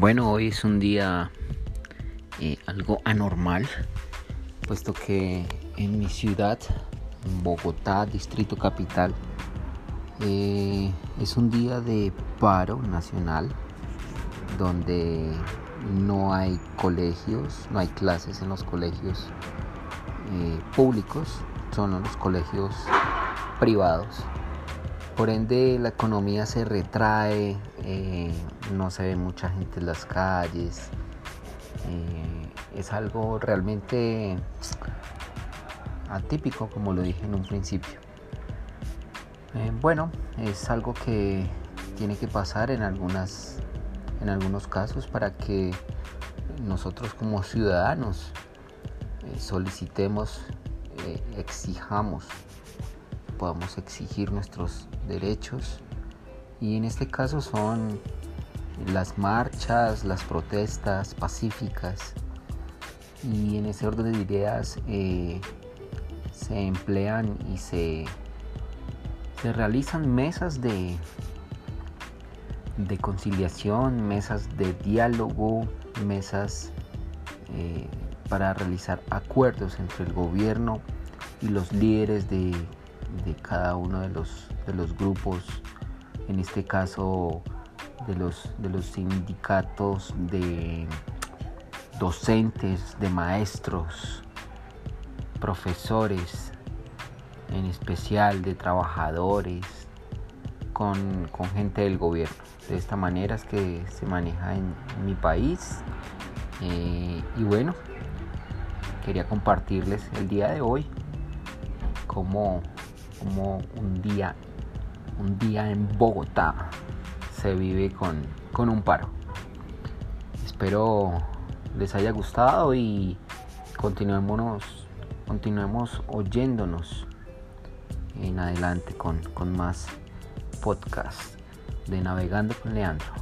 Bueno, hoy es un día eh, algo anormal, puesto que en mi ciudad, Bogotá, Distrito Capital, eh, es un día de paro nacional donde no hay colegios, no hay clases en los colegios eh, públicos, son los colegios privados. Por ende la economía se retrae, eh, no se ve mucha gente en las calles. Eh, es algo realmente atípico, como lo dije en un principio. Eh, bueno, es algo que tiene que pasar en algunas en algunos casos para que nosotros como ciudadanos solicitemos, exijamos podamos exigir nuestros derechos. Y en este caso son las marchas, las protestas pacíficas. Y en ese orden de ideas eh, se emplean y se, se realizan mesas de, de conciliación, mesas de diálogo, mesas eh, para realizar acuerdos entre el gobierno y los líderes de de cada uno de los, de los grupos, en este caso de los, de los sindicatos de docentes, de maestros, profesores, en especial de trabajadores, con, gente del gobierno. De esta manera es que se maneja en, mi país. Eh, y bueno, quería compartirles el día de hoy cómo como un día, un día en Bogotá se vive con, con un paro. Espero les haya gustado y continuemos, continuemos oyéndonos en adelante con, con más podcast de Navegando con Leandro.